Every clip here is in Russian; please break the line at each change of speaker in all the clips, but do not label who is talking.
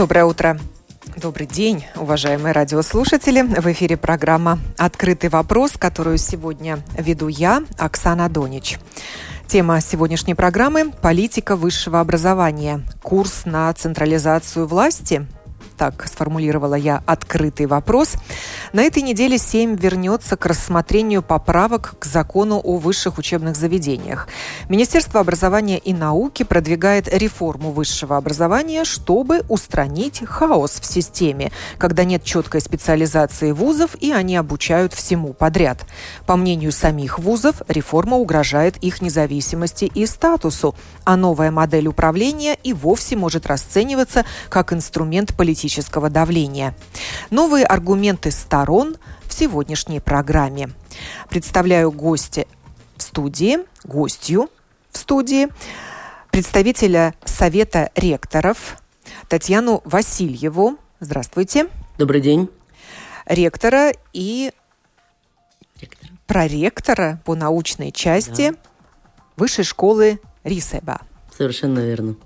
Доброе утро. Добрый день, уважаемые радиослушатели. В эфире программа «Открытый вопрос», которую сегодня веду я, Оксана Донич. Тема сегодняшней программы – политика высшего образования. Курс на централизацию власти – так сформулировала я открытый вопрос. На этой неделе 7 вернется к рассмотрению поправок к закону о высших учебных заведениях. Министерство образования и науки продвигает реформу высшего образования, чтобы устранить хаос в системе, когда нет четкой специализации вузов и они обучают всему подряд. По мнению самих вузов, реформа угрожает их независимости и статусу, а новая модель управления и вовсе может расцениваться как инструмент политического политического давления. Новые аргументы сторон в сегодняшней программе. Представляю гостя в студии, гостью в студии, представителя Совета ректоров Татьяну Васильеву. Здравствуйте.
Добрый день.
Ректора и Ректор. проректора по научной части да. Высшей школы Рисеба.
Совершенно верно.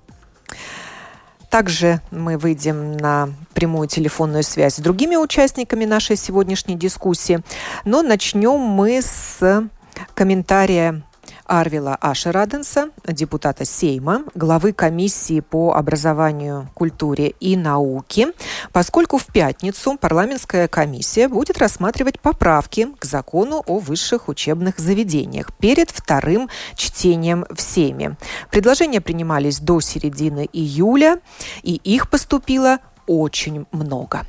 Также мы выйдем на прямую телефонную связь с другими участниками нашей сегодняшней дискуссии. Но начнем мы с комментария Арвила Ашераденса, депутата Сейма, главы комиссии по образованию, культуре и науке, поскольку в пятницу парламентская комиссия будет рассматривать поправки к закону о высших учебных заведениях перед вторым чтением в Сейме. Предложения принимались до середины июля, и их поступило очень много.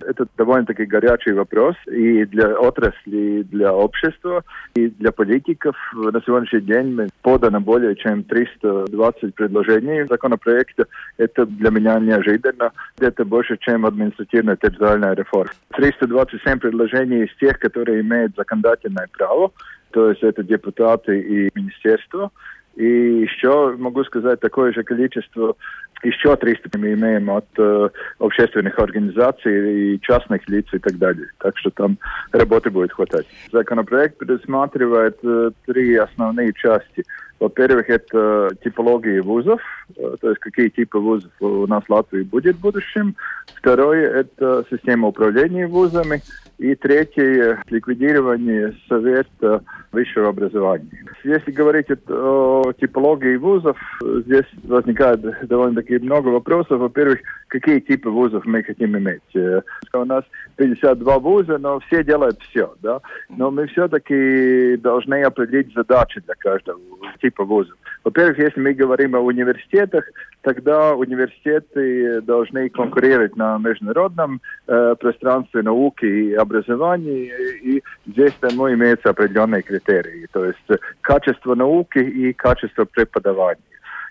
Это довольно-таки горячий вопрос и для отрасли, и для общества, и для политиков. На сегодняшний день подано более чем 320 предложений законопроекта. Это для меня неожиданно. Это больше, чем административная территориальная реформа. 327 предложений из тех, которые имеют законодательное право, то есть это депутаты и министерство. И еще могу сказать такое же количество, еще 300 мы имеем от э, общественных организаций и частных лиц и так далее. Так что там работы будет хватать. Законопроект предусматривает э, три основные части. Во-первых, это типология вузов, то есть какие типы вузов у нас в Латвии будет в будущем. Второе – это система управления вузами. И третье – ликвидирование Совета высшего образования. Если говорить о типологии вузов, здесь возникает довольно-таки много вопросов. Во-первых, какие типы вузов мы хотим иметь? Э, у нас 52 вуза, но все делают все, да? Но мы все-таки должны определить задачи для каждого типа вузов. Во-первых, если мы говорим о университетах, тогда университеты должны конкурировать на международном э, пространстве науки и образования, и здесь тому имеются определенные критерии, то есть качество науки и качество преподавания.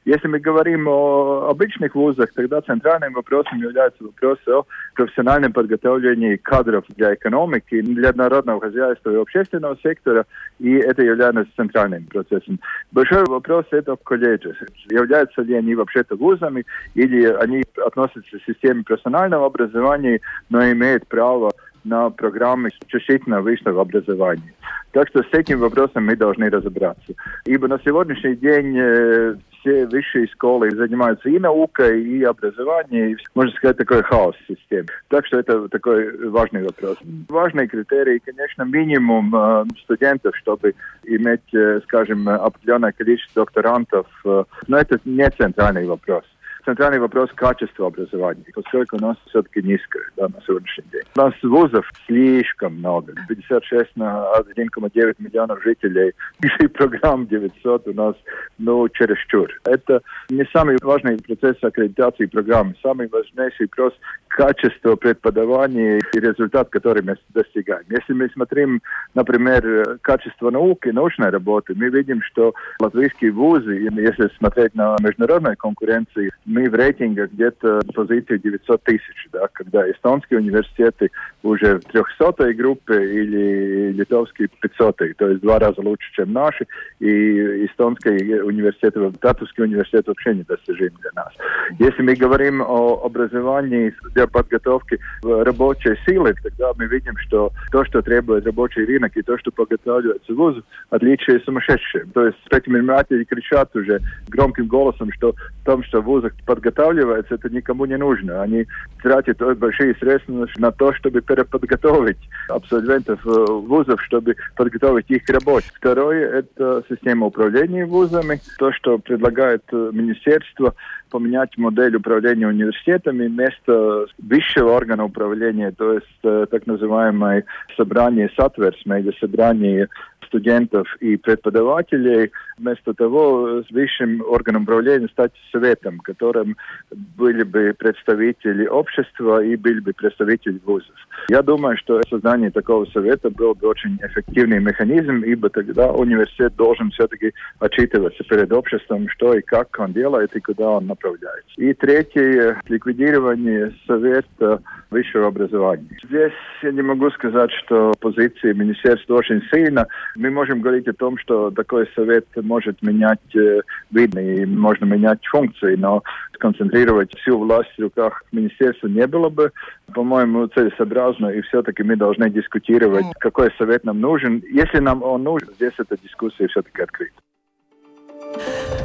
Если мы говорим о обычных вузах, тогда центральным вопросом является вопрос о профессиональном подготовлении кадров для экономики, для народного хозяйства и общественного сектора, и это является центральным процессом. Большой вопрос это в колледже. Являются ли они вообще-то вузами, или они относятся к системе профессионального образования, но имеют право на программы исключительно высшего образования. Так что с этим вопросом мы должны разобраться. Ибо на сегодняшний день э, все высшие школы занимаются и наукой, и образованием, можно сказать, такой хаос в системе. Так что это такой важный вопрос. Важный критерий, конечно, минимум э, студентов, чтобы иметь, э, скажем, определенное количество докторантов, э, но это не центральный вопрос центральный вопрос качества образования, поскольку у нас все-таки низкое да, на сегодняшний день. У нас вузов слишком много. 56 на 1,9 миллионов жителей. И программ 900 у нас, ну, чересчур. Это не самый важный процесс аккредитации программы. Самый важнейший вопрос качество преподавания и результат, который мы достигаем. Если мы смотрим, например, качество науки, научной работы, мы видим, что латвийские вузы, если смотреть на международной конкуренции, мы в рейтинге где-то позиции 900 тысяч, да, когда эстонские университеты уже в 300 группе или литовские 500, то есть два раза лучше, чем наши, и эстонские университеты, латвийские университеты вообще недостижимы для нас. Если мы говорим о образовании для подготовки рабочей силы, тогда мы видим, что то, что требует рабочий рынок и то, что подготавливается в ВУЗ, отличие сумасшедшие. То есть предприниматели кричат уже громким голосом, что в том, что в вузах подготавливается, это никому не нужно. Они тратят большие средства на то, чтобы переподготовить абсолвентов э, вузов, чтобы подготовить их к работе. Второе – это система управления вузами. То, что предлагает э, министерство, поменять модель управления университетами вместо высшего органа управления, то есть э, так называемое собрание satversme или собрание студентов и преподавателей, вместо того с высшим органом управления стать советом, которым были бы представители общества и были бы представители вузов. Я думаю, что создание такого совета был бы очень эффективный механизм, ибо тогда университет должен все-таки отчитываться перед обществом, что и как он делает и куда он направляется. И третье, ликвидирование совета высшего образования. Здесь я не могу сказать, что позиции министерства очень сильно. Мы можем говорить о том, что такой совет может менять э, виды и можно менять функции, но сконцентрировать всю власть в руках министерства не было бы, по-моему, целесообразно, и все-таки мы должны дискутировать, какой совет нам нужен. Если нам он нужен, здесь эта дискуссия все-таки открыта.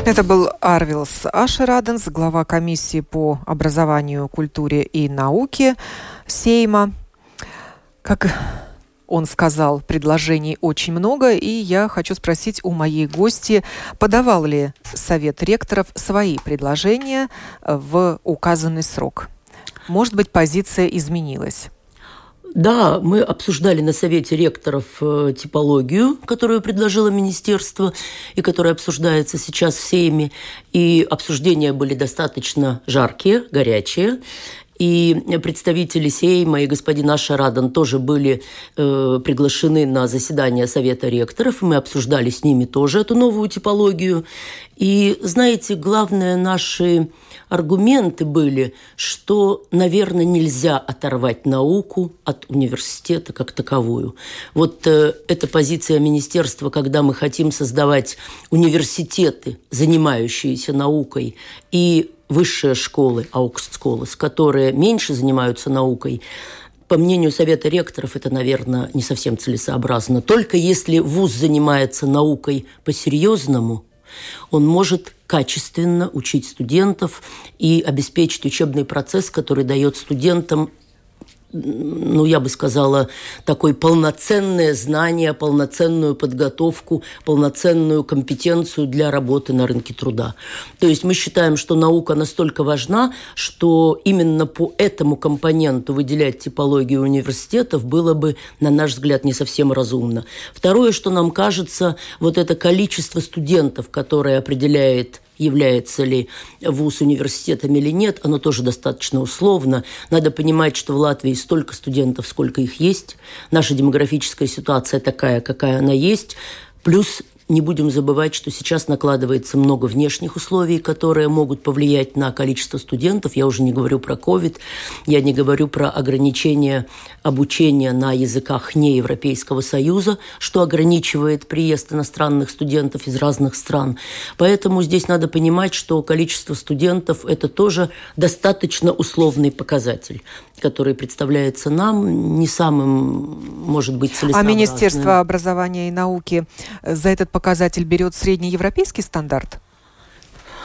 Это был Арвилс Ашераденс, глава комиссии по образованию, культуре и науке Сейма. Как он сказал, предложений очень много, и я хочу спросить у моей гости, подавал ли Совет ректоров свои предложения в указанный срок? Может быть, позиция изменилась?
Да, мы обсуждали на Совете ректоров э, типологию, которую предложило министерство и которая обсуждается сейчас всеми. И обсуждения были достаточно жаркие, горячие. И представители Сейма и господин Ашарадан тоже были э, приглашены на заседание Совета ректоров. Мы обсуждали с ними тоже эту новую типологию. И, знаете, главное наши аргументы были, что, наверное, нельзя оторвать науку от университета как таковую. Вот э, эта позиция министерства, когда мы хотим создавать университеты, занимающиеся наукой, и высшие школы, аукстсколос, которые меньше занимаются наукой, по мнению Совета ректоров, это, наверное, не совсем целесообразно. Только если вуз занимается наукой по-серьезному, он может качественно учить студентов и обеспечить учебный процесс, который дает студентам ну, я бы сказала, такое полноценное знание, полноценную подготовку, полноценную компетенцию для работы на рынке труда. То есть мы считаем, что наука настолько важна, что именно по этому компоненту выделять типологию университетов было бы, на наш взгляд, не совсем разумно. Второе, что нам кажется, вот это количество студентов, которое определяет является ли вуз университетом или нет, оно тоже достаточно условно. Надо понимать, что в Латвии столько студентов, сколько их есть. Наша демографическая ситуация такая, какая она есть. Плюс не будем забывать, что сейчас накладывается много внешних условий, которые могут повлиять на количество студентов. Я уже не говорю про COVID, я не говорю про ограничение обучения на языках не Европейского Союза, что ограничивает приезд иностранных студентов из разных стран. Поэтому здесь надо понимать, что количество студентов – это тоже достаточно условный показатель который представляется нам не самым, может быть,
а целесообразным. А Министерство образования и науки за этот показатель берет среднеевропейский стандарт?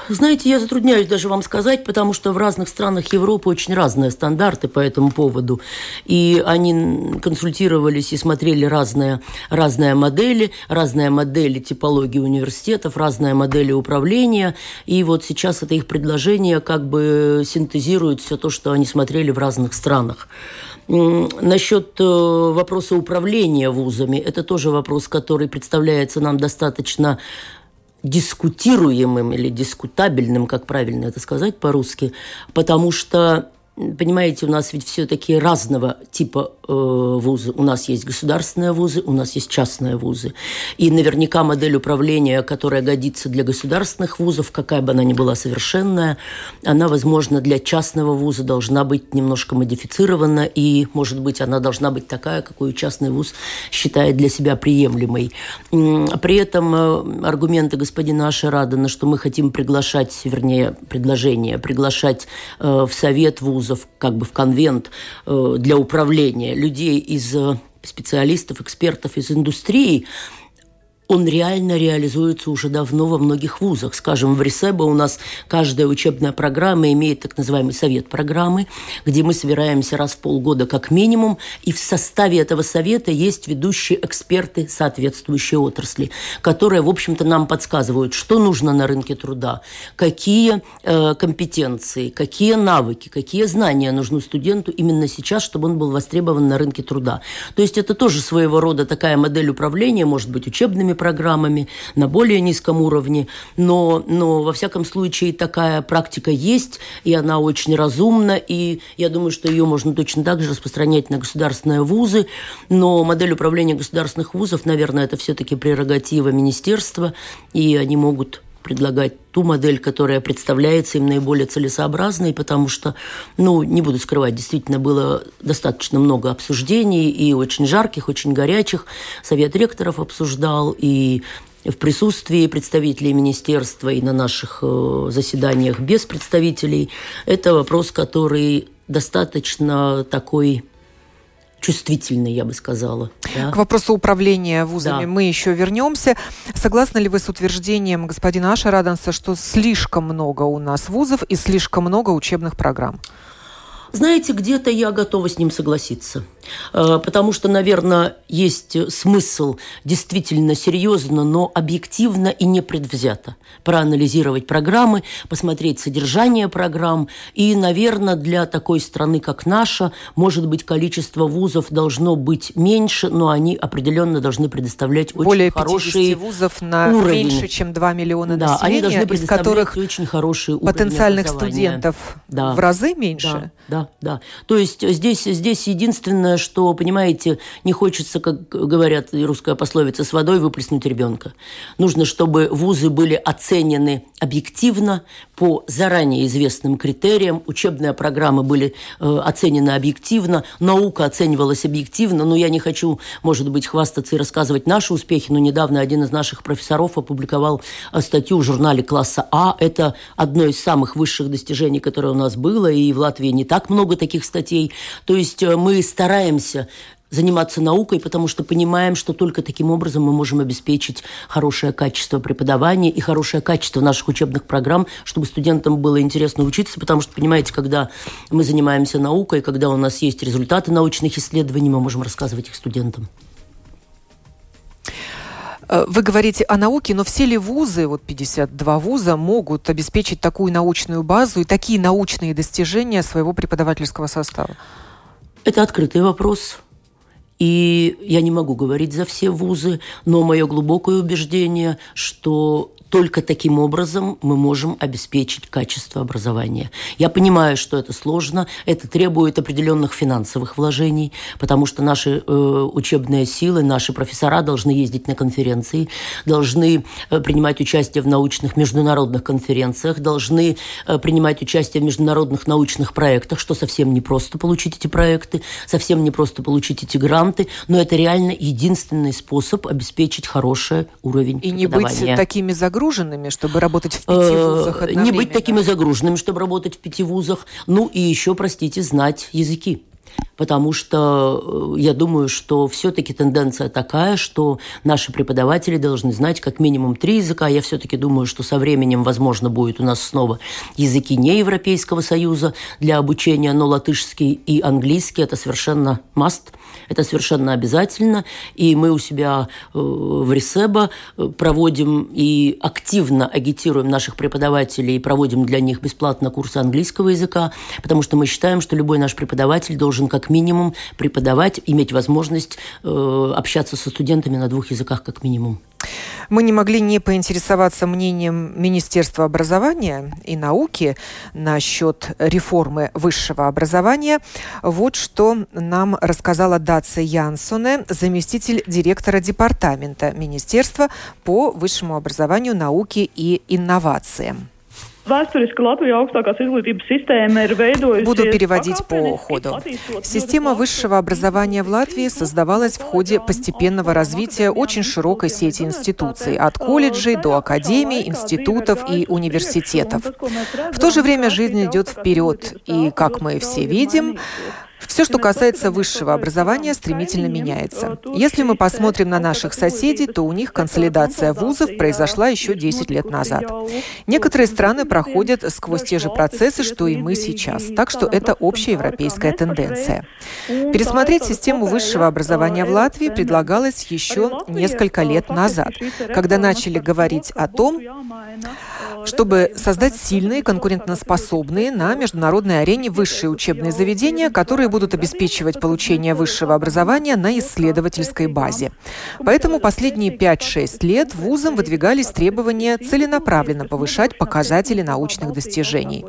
Знаете, я затрудняюсь даже вам сказать, потому что в разных странах Европы очень разные стандарты по этому поводу. И они консультировались и смотрели разные, разные модели, разные модели типологии университетов, разные модели управления. И вот сейчас это их предложение как бы синтезирует все то, что они смотрели в разных странах. Насчет э, вопроса управления вузами, это тоже вопрос, который представляется нам достаточно дискутируемым или дискутабельным, как правильно это сказать по-русски, потому что понимаете, у нас ведь все-таки разного типа вузы. У нас есть государственные вузы, у нас есть частные вузы. И наверняка модель управления, которая годится для государственных вузов, какая бы она ни была совершенная, она, возможно, для частного вуза должна быть немножко модифицирована, и, может быть, она должна быть такая, какую частный вуз считает для себя приемлемой. При этом э, аргументы господина Ашарадана, что мы хотим приглашать, вернее, предложение, приглашать э, в совет вузов, как бы в конвент э, для управления людей из э, специалистов, экспертов из индустрии, он реально реализуется уже давно во многих вузах. Скажем, в Ресебо у нас каждая учебная программа имеет так называемый совет программы, где мы собираемся раз в полгода как минимум, и в составе этого совета есть ведущие эксперты соответствующей отрасли, которые, в общем-то, нам подсказывают, что нужно на рынке труда, какие э, компетенции, какие навыки, какие знания нужны студенту именно сейчас, чтобы он был востребован на рынке труда. То есть это тоже своего рода такая модель управления, может быть, учебными программами на более низком уровне, но, но во всяком случае такая практика есть, и она очень разумна, и я думаю, что ее можно точно так же распространять на государственные вузы, но модель управления государственных вузов, наверное, это все-таки прерогатива министерства, и они могут предлагать ту модель, которая представляется им наиболее целесообразной, потому что, ну, не буду скрывать, действительно было достаточно много обсуждений и очень жарких, очень горячих. Совет ректоров обсуждал, и в присутствии представителей министерства и на наших э, заседаниях без представителей. Это вопрос, который достаточно такой чувствительный, я бы сказала.
Да? К вопросу управления вузами да. мы еще вернемся. Согласны ли вы с утверждением господина Аша Раданса, что слишком много у нас вузов и слишком много учебных программ?
Знаете, где-то я готова с ним согласиться. Э, потому что, наверное, есть смысл действительно серьезно, но объективно и непредвзято проанализировать программы, посмотреть содержание программ. И, наверное, для такой страны, как наша, может быть, количество вузов должно быть меньше, но они определенно должны предоставлять очень
Более
хорошие
вузов на уровень. меньше, чем 2 миллиона да, населения, они должны из которых
очень хорошие
потенциальных студентов да. в разы меньше.
Да, да да. То есть здесь, здесь единственное, что, понимаете, не хочется, как говорят русская пословица, с водой выплеснуть ребенка. Нужно, чтобы вузы были оценены объективно, по заранее известным критериям. Учебные программы были э, оценены объективно, наука оценивалась объективно. Но я не хочу, может быть, хвастаться и рассказывать наши успехи, но недавно один из наших профессоров опубликовал э, статью в журнале класса А. Это одно из самых высших достижений, которое у нас было, и в Латвии не так много таких статей. То есть э, мы стараемся заниматься наукой, потому что понимаем, что только таким образом мы можем обеспечить хорошее качество преподавания и хорошее качество наших учебных программ, чтобы студентам было интересно учиться, потому что, понимаете, когда мы занимаемся наукой, когда у нас есть результаты научных исследований, мы можем рассказывать их студентам.
Вы говорите о науке, но все ли вузы, вот 52 вуза, могут обеспечить такую научную базу и такие научные достижения своего преподавательского состава?
Это открытый вопрос. И я не могу говорить за все вузы, но мое глубокое убеждение, что только таким образом мы можем обеспечить качество образования. Я понимаю, что это сложно, это требует определенных финансовых вложений, потому что наши э, учебные силы, наши профессора должны ездить на конференции, должны э, принимать участие в научных международных конференциях, должны э, принимать участие в международных научных проектах, что совсем не просто получить эти проекты, совсем не просто получить эти гранты, но это реально единственный способ обеспечить хороший уровень
И не быть такими загрузками загруженными, чтобы работать в пяти э, вузах
Не быть такими загруженными, чтобы работать в пяти вузах. Ну и еще, простите, знать языки потому что э, я думаю, что все-таки тенденция такая, что наши преподаватели должны знать как минимум три языка. Я все-таки думаю, что со временем, возможно, будет у нас снова языки не Европейского Союза для обучения, но латышский и английский – это совершенно must, это совершенно обязательно. И мы у себя э, в Ресебо э, проводим и активно агитируем наших преподавателей и проводим для них бесплатно курсы английского языка, потому что мы считаем, что любой наш преподаватель должен как минимум преподавать, иметь возможность э, общаться со студентами на двух языках как минимум.
Мы не могли не поинтересоваться мнением Министерства образования и науки насчет реформы высшего образования. Вот что нам рассказала Дация Янсоне, заместитель директора департамента Министерства по высшему образованию, науке и инновациям.
Буду
переводить по ходу. Система высшего образования в Латвии создавалась в ходе постепенного развития очень широкой сети институций, от колледжей до академий, институтов и университетов. В то же время жизнь идет вперед, и, как мы все видим, все, что касается высшего образования, стремительно меняется. Если мы посмотрим на наших соседей, то у них консолидация вузов произошла еще 10 лет назад. Некоторые страны проходят сквозь те же процессы, что и мы сейчас, так что это общая европейская тенденция. Пересмотреть систему высшего образования в Латвии предлагалось еще несколько лет назад, когда начали говорить о том, чтобы создать сильные, конкурентоспособные на международной арене высшие учебные заведения, которые будут обеспечивать получение высшего образования на исследовательской базе. Поэтому последние 5-6 лет вузам выдвигались требования целенаправленно повышать показатели научных достижений.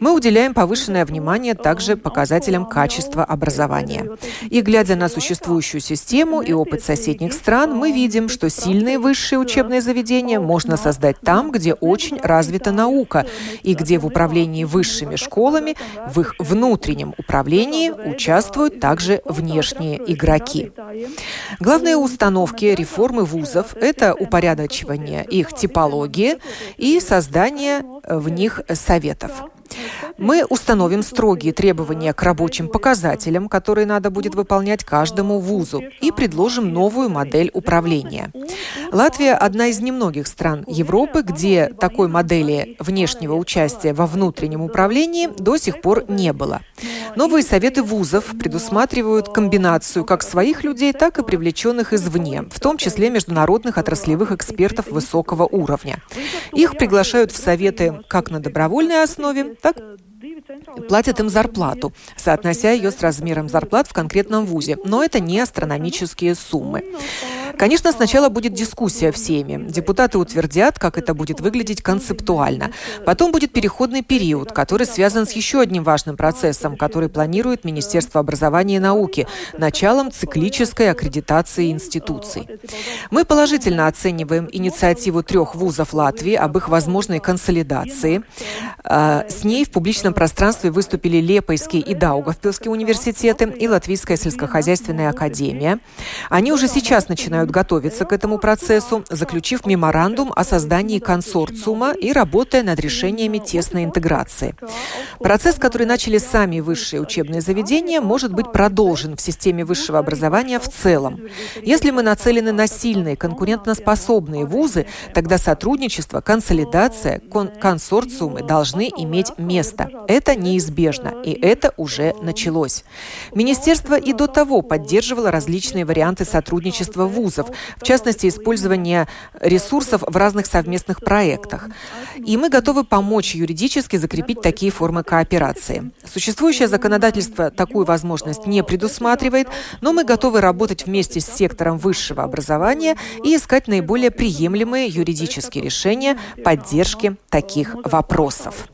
Мы уделяем повышенное внимание также показателям качества образования. И глядя на существующую систему и опыт соседних стран, мы видим, что сильные высшие учебные заведения можно создать там, где очень развита наука и где в управлении высшими школами, в их внутреннем управлении участвуют также внешние игроки. Главные установки реформы вузов – это упорядочивание их типологии и создание в них советов. Мы установим строгие требования к рабочим показателям, которые надо будет выполнять каждому вузу, и предложим новую модель управления. Латвия – одна из немногих стран Европы, где такой модели внешнего участия во внутреннем управлении до сих пор не было. Новые советы вузов предусматривают комбинацию как своих людей, так и привлеченных извне, в том числе международных отраслевых экспертов высокого уровня. Их приглашают в советы как на добровольной основе, так платят им зарплату, соотнося ее с размером зарплат в конкретном вузе. Но это не астрономические суммы. Конечно, сначала будет дискуссия в Сейме. Депутаты утвердят, как это будет выглядеть концептуально. Потом будет переходный период, который связан с еще одним важным процессом, который планирует Министерство образования и науки – началом циклической аккредитации институций. Мы положительно оцениваем инициативу трех вузов Латвии об их возможной консолидации. А, с ней в публичном пространстве выступили Лепойский и Даугавпилский университеты и Латвийская сельскохозяйственная академия. Они уже сейчас начинают начинают готовиться к этому процессу, заключив меморандум о создании консорциума и работая над решениями тесной интеграции. Процесс, который начали сами высшие учебные заведения, может быть продолжен в системе высшего образования в целом. Если мы нацелены на сильные, конкурентоспособные вузы, тогда сотрудничество, консолидация, кон консорциумы должны иметь место. Это неизбежно, и это уже началось. Министерство и до того поддерживало различные варианты сотрудничества вузов, ресурсов, в частности, использование ресурсов в разных совместных проектах. И мы готовы помочь юридически закрепить такие формы кооперации. Существующее законодательство такую возможность не предусматривает, но мы готовы работать вместе с сектором высшего образования и искать наиболее приемлемые юридические решения поддержки таких вопросов.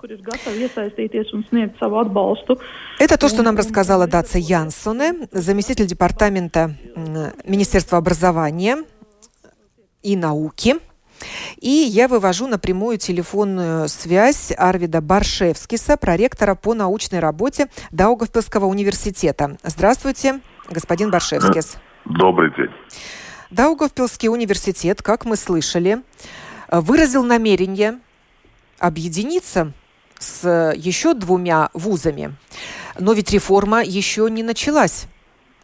Это то, что нам рассказала Даца Янсоне, заместитель департамента Министерства образования образования и науки. И я вывожу на прямую телефонную связь Арвида Баршевскиса, проректора по научной работе Даугавпилского университета. Здравствуйте, господин Баршевскис.
Добрый день.
Даугавпилский университет, как мы слышали, выразил намерение объединиться с еще двумя вузами. Но ведь реформа еще не началась.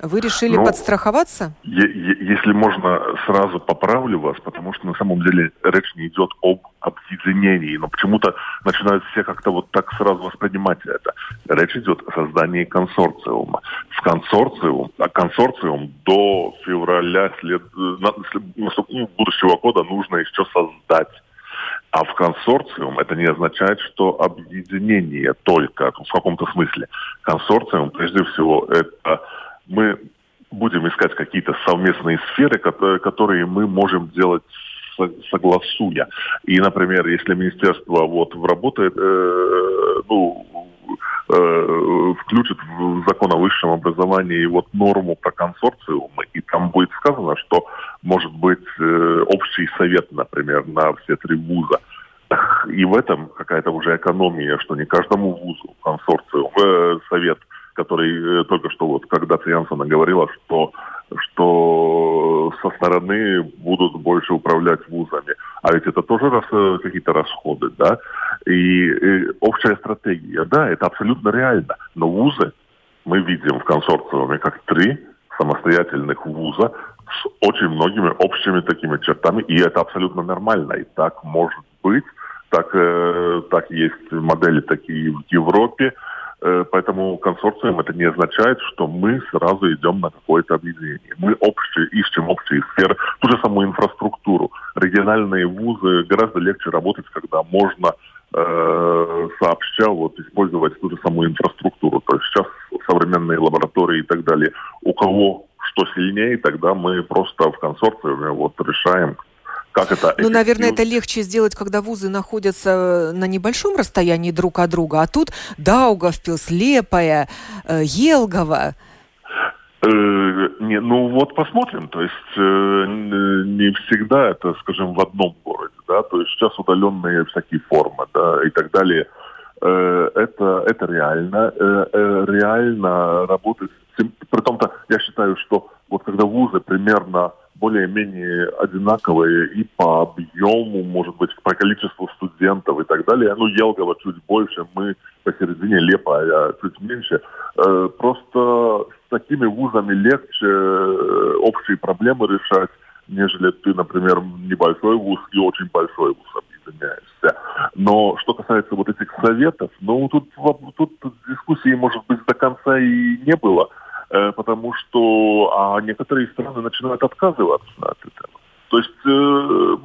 Вы решили ну, подстраховаться?
Если можно, сразу поправлю вас, потому что на самом деле речь не идет об объединении, но почему-то начинают все как-то вот так сразу воспринимать это. Речь идет о создании консорциума. В консорциум, а консорциум до февраля след, ну, будущего года нужно еще создать. А в консорциум это не означает, что объединение только, в каком-то смысле. Консорциум, прежде всего, это мы будем искать какие-то совместные сферы, которые мы можем делать согласуя. И, например, если министерство вот работает, э, ну, э, включит в закон о высшем образовании вот норму про консорциумы, и там будет сказано, что может быть э, общий совет, например, на все три вуза. И в этом какая-то уже экономия, что не каждому вузу консорциум, э, совет, который э, только что вот когда-то Янсона говорила, что что со стороны будут больше управлять вузами. А ведь это тоже раз, э, какие-то расходы, да? И, и общая стратегия, да, это абсолютно реально. Но вузы мы видим в консорциуме как три самостоятельных вуза с очень многими общими такими чертами, и это абсолютно нормально. И так может быть так, э, так есть модели такие в Европе. Э, поэтому консорциум это не означает, что мы сразу идем на какое-то объединение. Мы общие, ищем общие сферы, ту же самую инфраструктуру. Региональные вузы гораздо легче работать, когда можно э, сообща вот, использовать ту же самую инфраструктуру. То есть сейчас современные лаборатории и так далее. У кого что сильнее, тогда мы просто в консорциуме вот решаем, как это
Ну, наверное, это легче сделать, когда вузы находятся на небольшом расстоянии друг от друга, а тут Даугавпилс, Лепая, э, Елгова.
Э, не, ну вот посмотрим, то есть э, не всегда это, скажем, в одном городе, да, то есть сейчас удаленные всякие формы, да, и так далее. Э, это, это реально, э, э, реально работать. При том-то я считаю, что вот когда вузы примерно более-менее одинаковые и по объему, может быть, по количеству студентов и так далее. Ну, Елгова чуть больше, мы посередине Лепа, а чуть меньше. Э, просто с такими вузами легче э, общие проблемы решать, нежели ты, например, небольшой вуз и очень большой вуз объединяешься. Но что касается вот этих советов, ну, тут, тут дискуссии, может быть, до конца и не было – потому что а некоторые страны начинают отказываться от этого. То есть, э,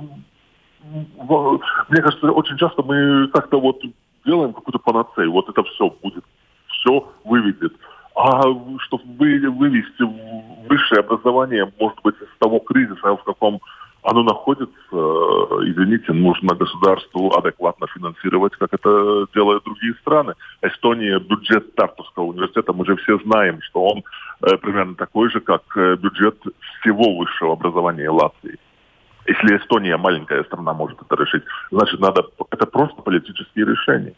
мне кажется, очень часто мы как-то вот делаем какую-то панацею, вот это все будет, все выведет. А чтобы вывести высшее образование, может быть, из того кризиса, в каком оно находится, э, извините, нужно государству адекватно финансировать, как это делают другие страны. Эстония, бюджет Тартуского университета, мы же все знаем, что он э, примерно такой же, как э, бюджет всего высшего образования Латвии. Если Эстония, маленькая страна, может это решить, значит, надо, это просто политические решения.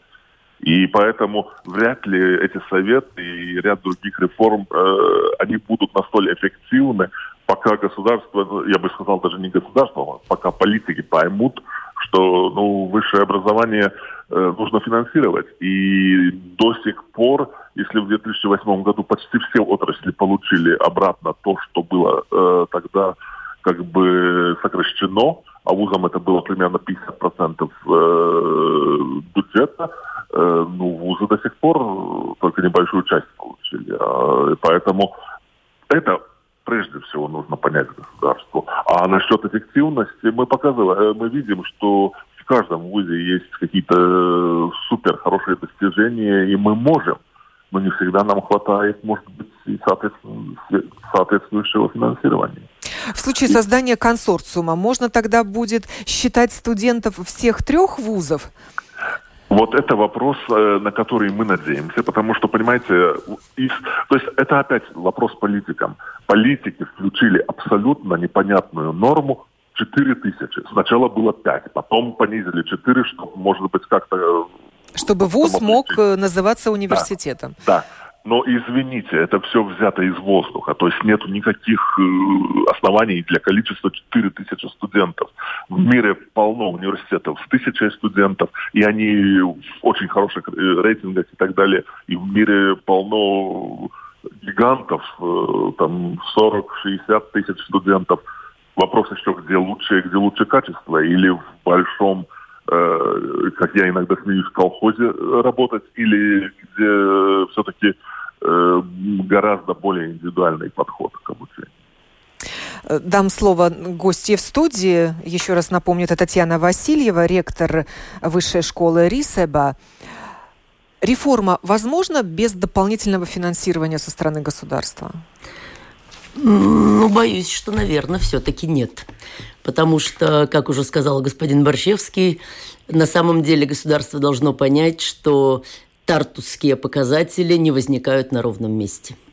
И поэтому вряд ли эти советы и ряд других реформ, э, они будут настолько эффективны, пока государство, ну, я бы сказал, даже не государство, а пока политики поймут, что ну, высшее образование э, нужно финансировать. И до сих пор, если в 2008 году почти все отрасли получили обратно то, что было э, тогда как бы сокращено, а вузам это было примерно 50% э, бюджета, э, ну, вузы до сих пор только небольшую часть получили. Э, поэтому это прежде всего нужно понять государству. А насчет эффективности мы показываем, э, мы видим, что в каждом вузе есть какие-то э, супер хорошие достижения, и мы можем, но не всегда нам хватает, может быть, и соответствующего финансирования.
В случае создания консорциума можно тогда будет считать студентов всех трех вузов?
Вот это вопрос, э, на который мы надеемся, потому что, понимаете, из, то есть это опять вопрос политикам. Политики включили абсолютно непонятную норму 4 тысячи. Сначала было 5, потом понизили 4, чтобы, может быть, как-то...
Э, чтобы вуз мог э, называться университетом.
Да, да. Но извините, это все взято из воздуха. То есть нет никаких э, оснований для количества 4000 студентов. В мире полно университетов с тысячей студентов, и они в очень хороших э, рейтингах и так далее. И в мире полно гигантов, э, там 40-60 тысяч студентов. Вопрос еще, где лучше, где лучше качество, или в большом как я иногда смеюсь, в колхозе работать, или где все-таки Э, гораздо более индивидуальный подход к обучению.
Дам слово гостье в студии. Еще раз напомню, это Татьяна Васильева, ректор Высшей школы РИСЭБа. Реформа возможна без дополнительного финансирования со стороны государства?
Ну, боюсь, что, наверное, все-таки нет. Потому что, как уже сказал господин Борщевский, на самом деле государство должно понять, что тартусские показатели не возникают на ровном месте –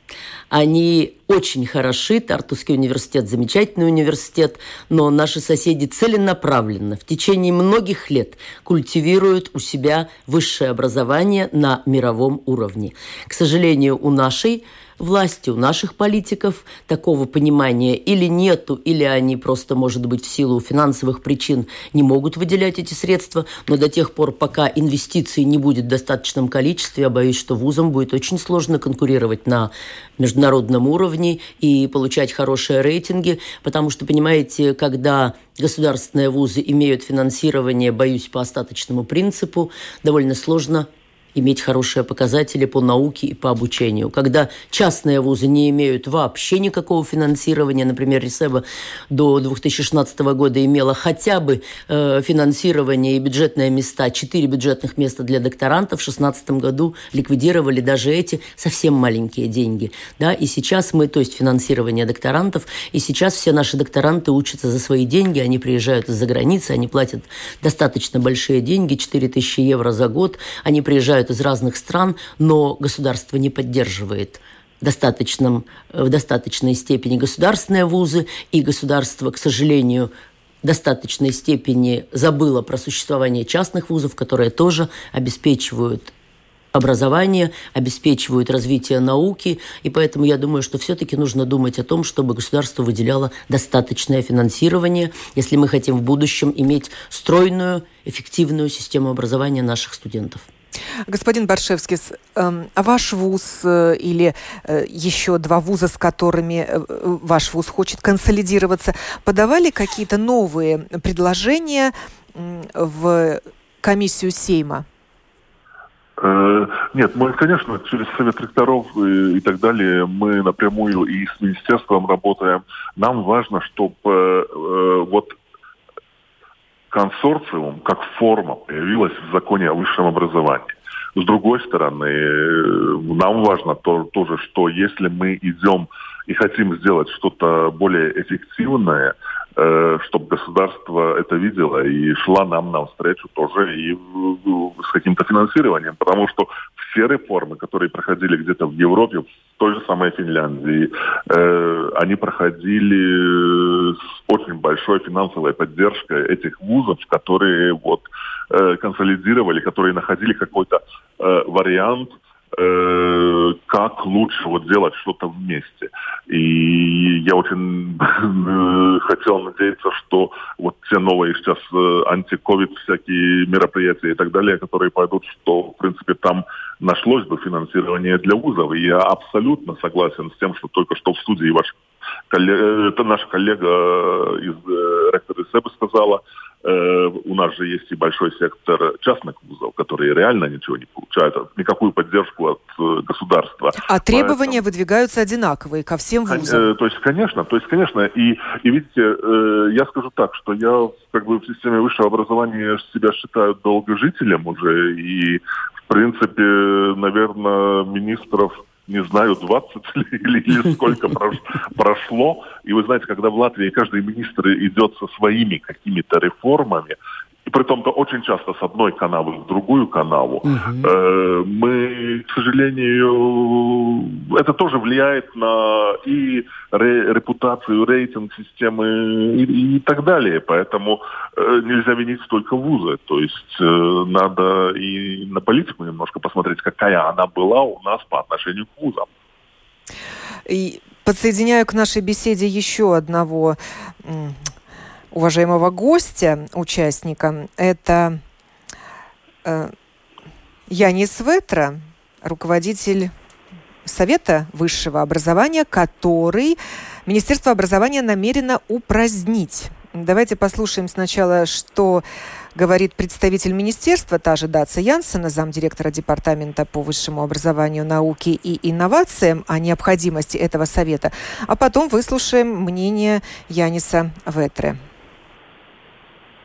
они очень хороши. Тартусский университет – замечательный университет, но наши соседи целенаправленно в течение многих лет культивируют у себя высшее образование на мировом уровне. К сожалению, у нашей власти, у наших политиков. Такого понимания или нету, или они просто, может быть, в силу финансовых причин не могут выделять эти средства, но до тех пор, пока инвестиций не будет в достаточном количестве, я боюсь, что вузам будет очень сложно конкурировать на международном уровне и получать хорошие рейтинги, потому что, понимаете, когда государственные вузы имеют финансирование, боюсь, по остаточному принципу, довольно сложно иметь хорошие показатели по науке и по обучению. Когда частные вузы не имеют вообще никакого финансирования, например, Ресеба до 2016 года имела хотя бы э, финансирование и бюджетные места, 4 бюджетных места для докторантов, в 2016 году ликвидировали даже эти совсем маленькие деньги. Да? И сейчас мы, то есть финансирование докторантов, и сейчас все наши докторанты учатся за свои деньги, они приезжают из-за границы, они платят достаточно большие деньги, 4000 евро за год, они приезжают приезжают из разных стран, но государство не поддерживает достаточном, э, в достаточной степени государственные вузы, и государство, к сожалению, в достаточной степени забыло про существование частных вузов, которые тоже обеспечивают образование, обеспечивают развитие науки, и поэтому я думаю, что все-таки нужно думать о том, чтобы государство выделяло достаточное финансирование, если мы хотим в будущем иметь стройную, эффективную систему образования наших студентов.
Господин Баршевский, эм, а ваш вуз э, или э, еще два вуза, с которыми э, ваш вуз хочет консолидироваться, подавали какие-то новые предложения в комиссию Сейма?
Нет, мы, конечно, через Совет ректоров и, так далее, мы напрямую и с министерством работаем. Нам важно, чтобы вот консорциум как форма появилась в законе о высшем образовании. С другой стороны, э, нам важно то, тоже, что если мы идем и хотим сделать что-то более эффективное, э, чтобы государство это видело и шла нам навстречу тоже и с каким-то финансированием. Потому что все реформы, которые проходили где-то в Европе, в той же самой Финляндии, э, они проходили с очень большой финансовой поддержкой этих вузов, которые вот э, консолидировали, которые находили какой-то э, вариант – Э, как лучше вот делать что-то вместе. И я очень хотел надеяться, что вот те новые сейчас э, антиковид всякие мероприятия и так далее, которые пойдут, что, в принципе, там нашлось бы финансирование для вузов. И я абсолютно согласен с тем, что только что в студии ваш коллега, это наш коллега из э, ректора СЭБ сказала, Э, у нас же есть и большой сектор частных вузов, которые реально ничего не получают, никакую поддержку от э, государства.
А требования Поэтому... выдвигаются одинаковые ко всем вузам?
Э, то есть, конечно, то есть, конечно. И, и видите, я скажу так, что я как бы в системе высшего образования себя считаю долгожителем уже, и в принципе, наверное, министров не знаю, 20 или, или сколько прошло. И вы знаете, когда в Латвии каждый министр идет со своими какими-то реформами, при том-то очень часто с одной канавы в другую канаву. Угу. Э, мы, к сожалению, это тоже влияет на и ре, репутацию, рейтинг системы и, и так далее. Поэтому э, нельзя винить только вузы. То есть э, надо и на политику немножко посмотреть, какая она была у нас по отношению к вузам.
И подсоединяю к нашей беседе еще одного уважаемого гостя, участника. Это э, Янис Ветра, руководитель Совета высшего образования, который Министерство образования намерено упразднить. Давайте послушаем сначала, что говорит представитель министерства, та же Даца Янсена, замдиректора Департамента по высшему образованию, науке и инновациям о необходимости этого совета, а потом выслушаем мнение Яниса Ветре.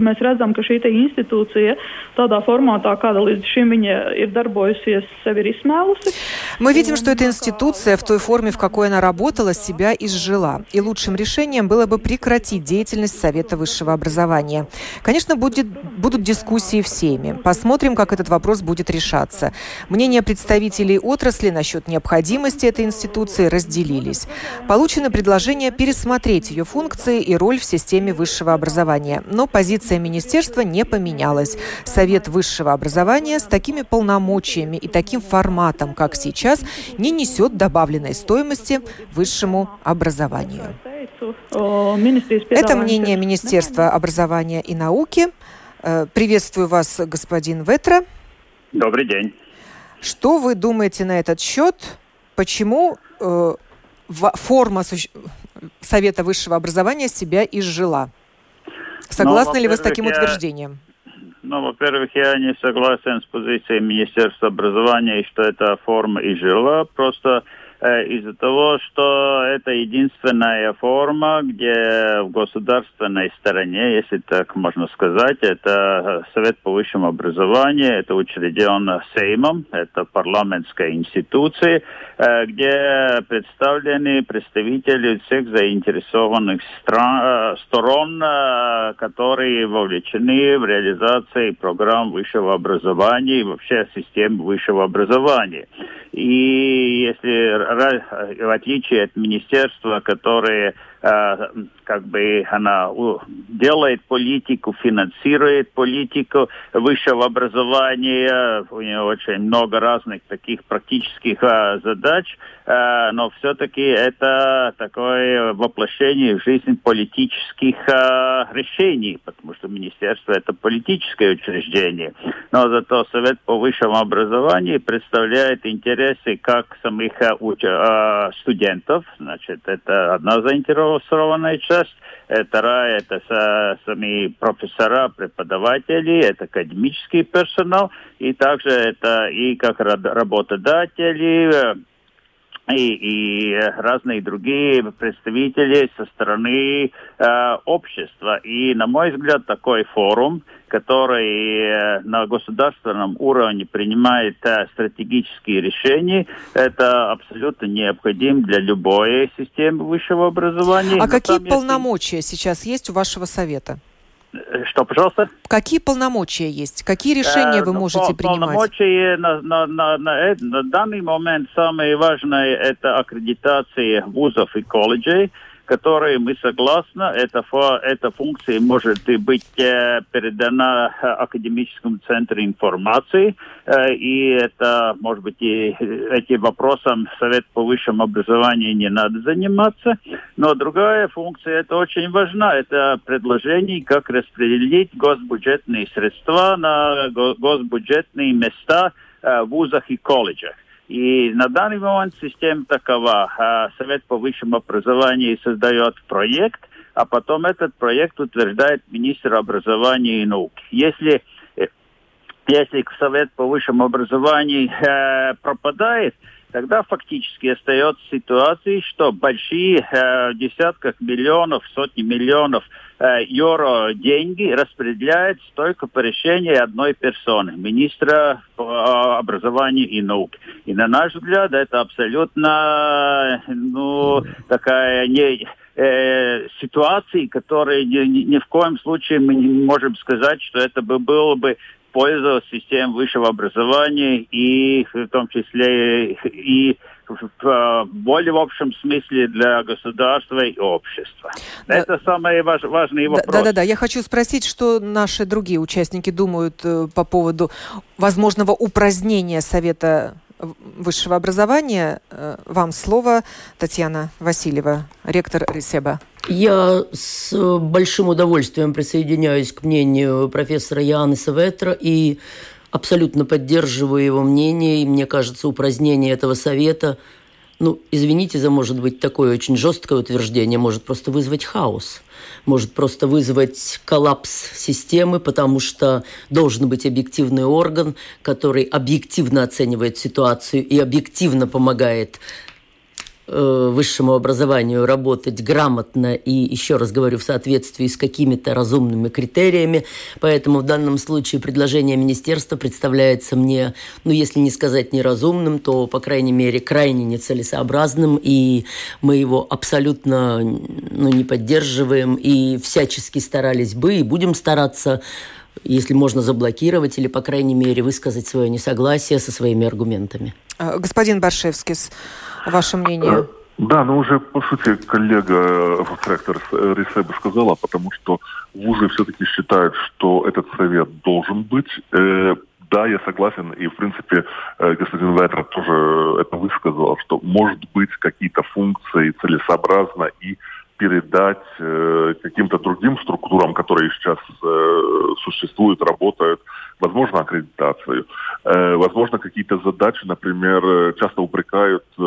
Mēs redzam, ka šī институция tādā формātā, kāda līdz šim viņa ir darbojusies, sevi ir izsmēlusi.
Мы видим, что эта институция в той форме, в какой она работала, себя изжила. И лучшим решением было бы прекратить деятельность Совета высшего образования. Конечно, будет, будут дискуссии всеми. Посмотрим, как этот вопрос будет решаться. Мнения представителей отрасли насчет необходимости этой институции разделились. Получено предложение пересмотреть ее функции и роль в системе высшего образования. Но позиция министерства не поменялась. Совет высшего образования с такими полномочиями и таким форматом, как сейчас, не несет добавленной стоимости высшему образованию. Это мнение Министерства образования и науки. Э, приветствую вас, господин Ветра.
Добрый день.
Что вы думаете на этот счет? Почему э, форма Совета высшего образования себя изжила? Согласны ну, ли вы с таким
я...
утверждением?
Ну, во-первых, я не согласен с позицией Министерства образования, что эта форма изжила. Просто Э, из-за того, что это единственная форма, где в государственной стороне, если так можно сказать, это Совет по высшему образованию, это учрежден Сеймом, это парламентская институция, э, где представлены представители всех заинтересованных стран, э, сторон, которые вовлечены в реализацию программ высшего образования и вообще системы высшего образования. И если в отличие от министерства, которое Э, как бы она делает политику, финансирует политику высшего образования. У нее очень много разных таких практических э, задач, э, но все-таки это такое воплощение в жизнь политических решений, потому что министерство это политическое учреждение. Но зато Совет по высшему образованию представляет интересы как самих студентов, значит, это одна заинтересованность заинтересованная часть. Вторая – это сами профессора, преподаватели, это академический персонал, и также это и как работодатели, и, и разные другие представители со стороны э, общества. И, на мой взгляд, такой форум, который э, на государственном уровне принимает э, стратегические решения, это абсолютно необходим для любой системы высшего образования.
А Но какие полномочия есть... сейчас есть у вашего совета?
Э, что, пожалуйста?
Какие полномочия есть? Какие решения э, вы можете принимать?
Полномочия на, на, на, на, на данный момент самое важное – это аккредитация вузов и колледжей которые мы согласны, эта, эта функция может быть э, передана академическому центру информации, э, и это, может быть, и этим вопросом Совет по высшему образованию не надо заниматься, но другая функция, это очень важна, это предложение, как распределить госбюджетные средства на госбюджетные места э, в вузах и колледжах. И на данный момент система такова. А, Совет по высшему образованию создает проект, а потом этот проект утверждает министр образования и науки. Если, э, если Совет по высшему образованию э, пропадает, тогда фактически остается ситуация, что большие э, десятках миллионов, сотни миллионов э, евро деньги распределяются только по решению одной персоны, министра по э, образованию и науки. И на наш взгляд это абсолютно ну, такая не э, ситуации, которые ни, ни, ни в коем случае мы не можем сказать, что это бы было бы пользу систем высшего образования и в том числе и в более в общем смысле для государства и общества. Да. Это самый важ, важный вопрос.
Да-да-да, я хочу спросить, что наши другие участники думают э, по поводу возможного упразднения Совета высшего образования. Э, вам слово, Татьяна Васильева, ректор Ресеба.
Я с большим удовольствием присоединяюсь к мнению профессора Яны Саветра и абсолютно поддерживаю его мнение. И мне кажется, упразднение этого совета – ну, извините за, может быть, такое очень жесткое утверждение, может просто вызвать хаос, может просто вызвать коллапс системы, потому что должен быть объективный орган, который объективно оценивает ситуацию и объективно помогает высшему образованию работать грамотно и, еще раз говорю, в соответствии с какими-то разумными критериями. Поэтому в данном случае предложение министерства представляется мне, ну, если не сказать неразумным, то, по крайней мере, крайне нецелесообразным, и мы его абсолютно ну, не поддерживаем и всячески старались бы и будем стараться если можно заблокировать или, по крайней мере, высказать свое несогласие со своими аргументами.
А, господин Баршевский, ваше мнение? Э,
да, ну уже, по сути, коллега ректор Ресеба сказала, потому что вузы все-таки считают, что этот совет должен быть. Э, да, я согласен, и, в принципе, э, господин Вайтер тоже это высказал, что, может быть, какие-то функции целесообразно и передать э, каким-то другим структурам, которые сейчас э, существуют, работают, возможно, аккредитацию, э, возможно, какие-то задачи, например, э, часто упрекают э,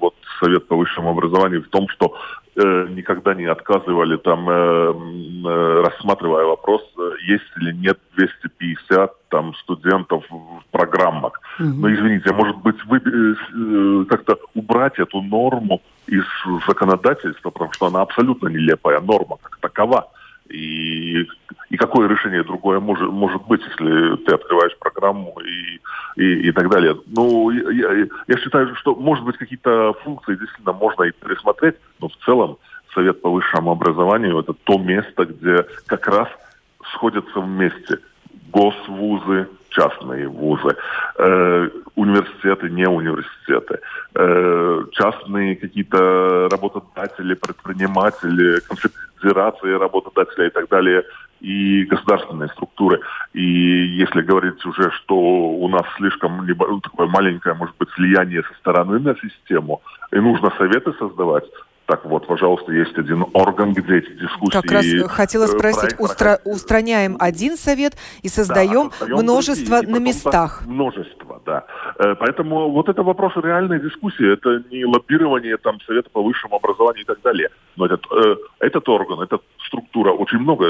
вот Совет по высшему образованию в том, что э, никогда не отказывали там, э, э, рассматривая вопрос, э, есть или нет 250 там студентов в программах. Mm-hmm. Но извините, может быть, вы э, как-то убрать эту норму из законодательства, потому что она абсолютно нелепая норма как такова. И, и какое решение другое может, может быть, если ты открываешь программу и, и, и так далее. Ну, я, я считаю, что, может быть, какие-то функции действительно можно и пересмотреть, но в целом Совет по высшему образованию – это то место, где как раз сходятся вместе госвузы, частные вузы, э, университеты, не университеты, э, частные какие-то работодатели, предприниматели, конфедерации работодателей и так далее, и государственные структуры. И если говорить уже, что у нас слишком ну, такое маленькое, может быть, влияние со стороны на систему, и нужно советы создавать, так вот, пожалуйста, есть один орган, где эти дискуссии...
Как раз хотела э, спросить, устра... устраняем один совет и создаем, да, множество другие, на местах.
Множество, да. Э, поэтому вот это вопрос реальной дискуссии. Это не лоббирование там, Совета по высшему образованию и так далее. Но этот, э, этот орган, эта структура очень много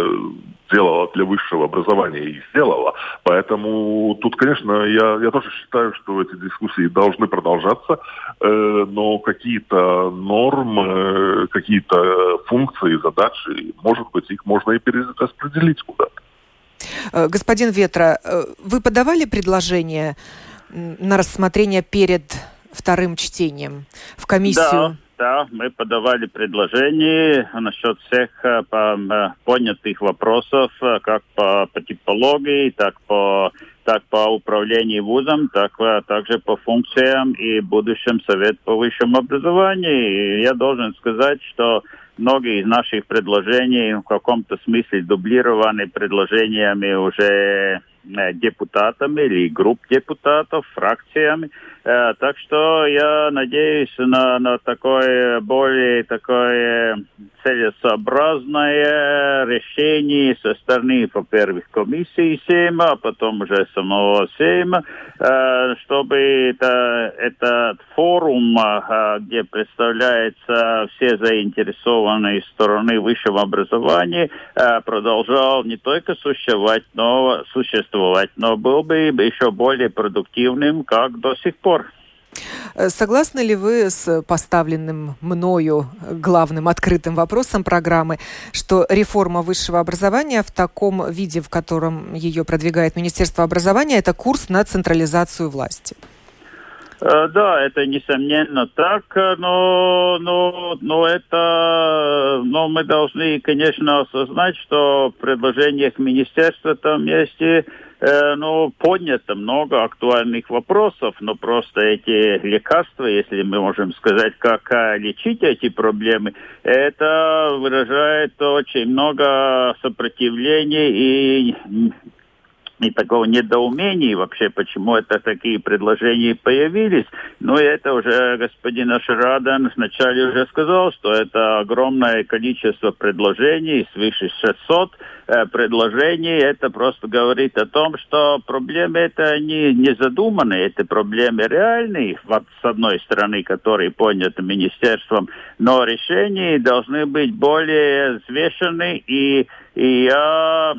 делала для высшего образования и сделала. Поэтому тут, конечно, я, я тоже считаю, что эти дискуссии должны продолжаться, но какие-то нормы, какие-то функции, задачи, может быть, их можно и перераспределить куда-то.
Э, господин Ветра, э, вы подавали предложение на рассмотрение перед вторым чтением в комиссию?
Да. Да, мы подавали предложение насчет всех э, понятых вопросов, как по, по типологии, так по так по управлению вузом, так также по функциям и будущем Совет по высшему образованию. И я должен сказать, что многие из наших предложений в каком-то смысле дублированы предложениями уже депутатами или групп депутатов, фракциями. Э, так что я надеюсь на, на такое более такое целесообразное решение со стороны, во-первых, комиссии Сейма, а потом уже самого Сейма, э, чтобы это, этот форум, э, где представляются все заинтересованные стороны высшего образования, продолжал не только существовать, но существовать, но был бы еще более продуктивным, как до сих пор
согласны ли вы с поставленным мною главным открытым вопросом программы, что реформа высшего образования в таком виде, в котором ее продвигает Министерство образования, это курс на централизацию власти?
Э, да, это несомненно так, но, но, но это, но мы должны, конечно, осознать, что в предложениях министерства там есть и э, ну, поднято много актуальных вопросов, но просто эти лекарства, если мы можем сказать, как э, лечить эти проблемы, это выражает очень много сопротивления и и такого недоумения вообще, почему это такие предложения появились. Ну, и это уже господин Ашрадан вначале уже сказал, что это огромное количество предложений, свыше 600 э, предложений. Это просто говорит о том, что проблемы это не, не задуманные, это проблемы реальные, вот, с одной стороны, которые поняты министерством, но решения должны быть более взвешены и И я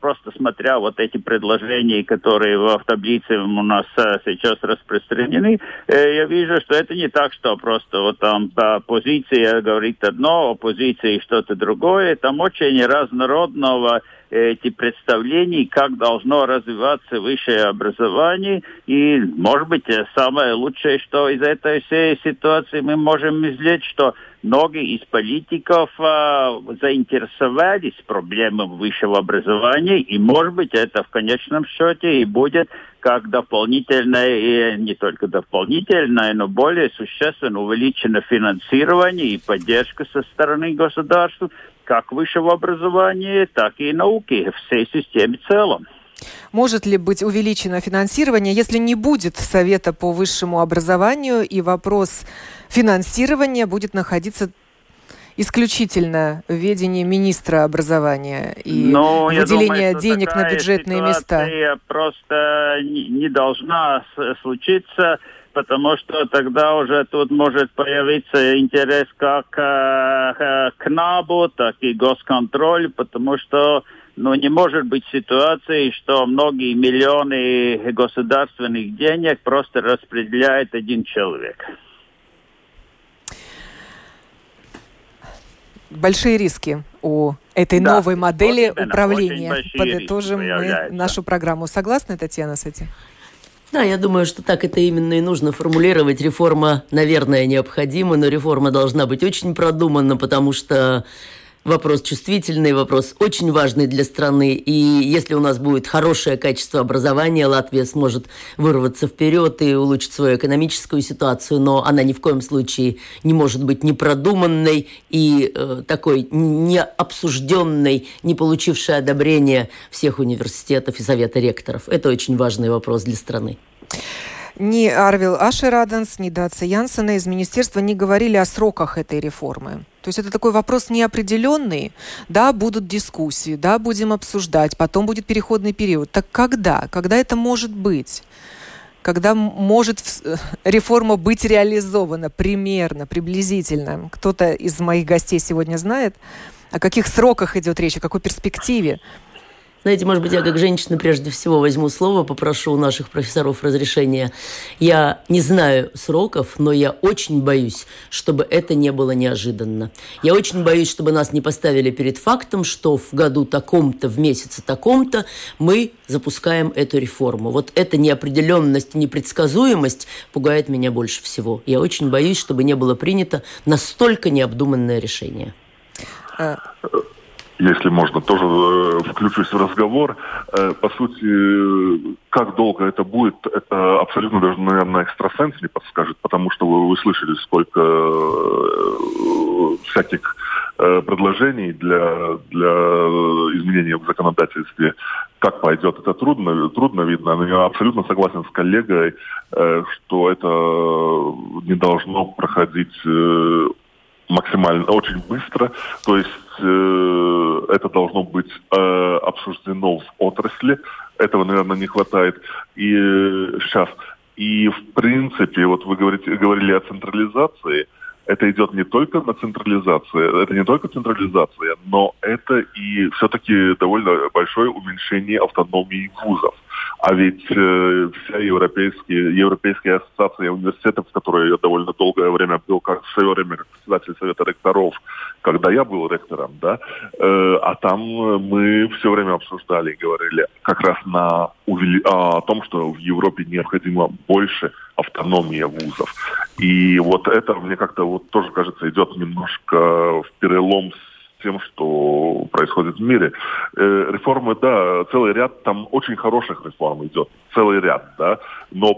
просто смотря вот эти предложения, которые в таблице у нас сейчас распространены, я вижу, что это не так, что просто вот там позиция говорит одно, оппозиция что-то другое. Там очень разнородного эти представления, как должно развиваться высшее образование. И, может быть, самое лучшее, что из этой всей ситуации мы можем извлечь, что многие из политиков э, заинтересовались проблемой высшего образования, и, может быть, это в конечном счете и будет как дополнительное, и не только дополнительное, но более существенно увеличено финансирование и поддержка со стороны государства как высшего образования, так и науки, всей системе в целом.
Может ли быть увеличено финансирование, если не будет Совета по высшему образованию и вопрос финансирования будет находиться исключительно в ведении министра образования и Но, выделения думаю, денег на бюджетные места?
просто не должна случиться потому что тогда уже тут может появиться интерес как э, к НАБУ, так и госконтроль, потому что ну, не может быть ситуации, что многие миллионы государственных денег просто распределяет один человек.
Большие риски у этой да, новой модели вот управления. Подытожим мы нашу программу. Согласны, Татьяна, с этим?
Да, я думаю, что так это именно и нужно формулировать. Реформа, наверное, необходима, но реформа должна быть очень продумана, потому что вопрос чувствительный, вопрос очень важный для страны. И если у нас будет хорошее качество образования, Латвия сможет вырваться вперед и улучшить свою экономическую ситуацию, но она ни в коем случае не может быть непродуманной и э, такой не обсужденной, не получившей одобрения всех университетов и совета ректоров. Это очень важный вопрос для страны.
Ни Арвил Ашераденс, ни Даца Янсена из министерства не говорили о сроках этой реформы. То есть это такой вопрос неопределенный. Да, будут дискуссии, да, будем обсуждать, потом будет переходный период. Так когда? Когда это может быть? Когда может э, реформа быть реализована примерно, приблизительно? Кто-то из моих гостей сегодня знает, о каких сроках идет речь, о какой перспективе?
Знаете, может быть, я как женщина прежде всего возьму слово, попрошу у наших профессоров разрешения. Я не знаю сроков, но я очень боюсь, чтобы это не было неожиданно. Я очень боюсь, чтобы нас не поставили перед фактом, что в году таком-то, в месяце таком-то мы запускаем эту реформу. Вот эта неопределенность, непредсказуемость пугает меня больше всего. Я очень боюсь, чтобы не было принято настолько необдуманное решение.
Если можно, тоже э, включусь в разговор. Э, по сути, как долго это будет, это абсолютно даже, наверное, экстрасенс не подскажет, потому что вы, вы слышали, сколько э, всяких предложений для, для изменения в законодательстве. Как пойдет, это трудно, трудно видно. Но я абсолютно согласен с коллегой, что это не должно проходить максимально, очень быстро. То есть э, это должно быть э, обсуждено в отрасли. Этого, наверное, не хватает. И э, сейчас. И в принципе, вот вы говорите, говорили о централизации. Это идет не только на централизацию, это не только централизация, но это и все-таки довольно большое уменьшение автономии вузов. А ведь э, вся европейские, европейские ассоциации университетов, в которые я довольно долгое время был, как в свое время как председатель совета ректоров, когда я был ректором, да, э, а там мы все время обсуждали и говорили как раз на увели... о том, что в Европе необходимо больше автономии вузов. И вот это мне как-то вот тоже кажется идет немножко в перелом с тем, что происходит в мире. Э, реформы, да, целый ряд, там очень хороших реформ идет, целый ряд, да, но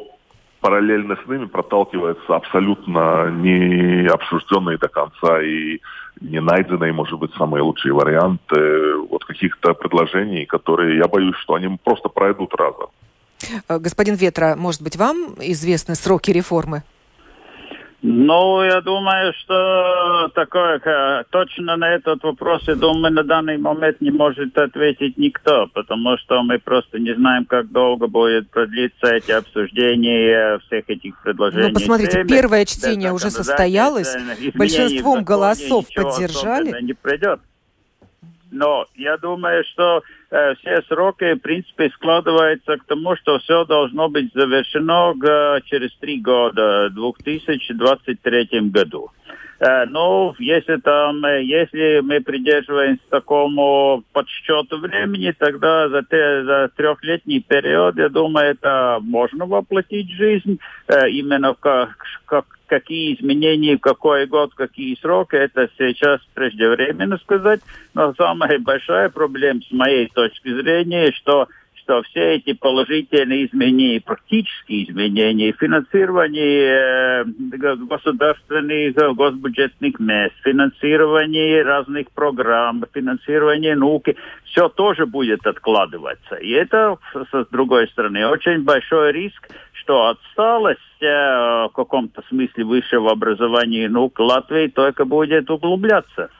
параллельно с ними проталкиваются абсолютно не обсужденные до конца и не найденные, может быть, самые лучшие варианты вот каких-то предложений, которые, я боюсь, что они просто пройдут разом.
Э, господин Ветра, может быть, вам известны сроки реформы?
Ну, я думаю, что такое, точно на этот вопрос, я думаю, на данный момент не может ответить никто, потому что мы просто не знаем, как долго будет продлиться эти обсуждения всех этих предложений. Ну,
посмотрите, первое чтение уже состоялось, большинством голосов поддержали.
Не придет. Но я думаю, что э, все сроки, в принципе, складываются к тому, что все должно быть завершено э, через три года, в 2023 году. Э, ну, если там, э, если мы придерживаемся такому подсчету времени, тогда за, те, за трехлетний период, я думаю, это можно воплотить в жизнь. Э, именно как, как, какие изменения, какой год, какие сроки, это сейчас преждевременно сказать. Но самая большая проблема с моей точки зрения, что что все эти положительные изменения, практические изменения, финансирование э, государственных госбюджетных мест, финансирование разных программ, финансирование науки, все тоже будет откладываться. И это, с другой стороны, очень большой риск, что отсталость э, в каком-то смысле высшего образования и наук Латвии только будет углубляться.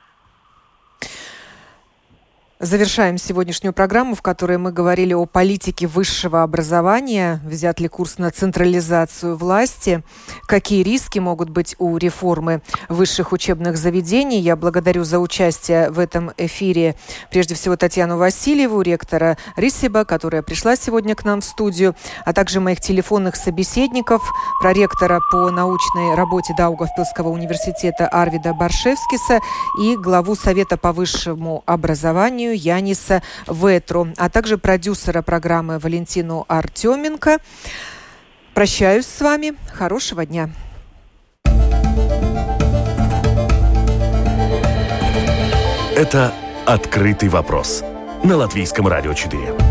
Завершаем сегодняшнюю программу, в которой мы говорили о политике высшего образования, взят ли курс на централизацию власти, какие риски могут быть у реформы высших учебных заведений. Я благодарю за участие в этом эфире прежде всего Татьяну Васильеву, ректора Рисиба, которая пришла сегодня к нам в студию, а также моих телефонных собеседников, проректора по научной работе Даугавпилского университета Арвида Баршевскиса и главу Совета по высшему образованию Яниса Ветру, а также продюсера программы Валентину Артеменко. Прощаюсь с вами. Хорошего дня.
Это «Открытый вопрос» на Латвийском радио 4.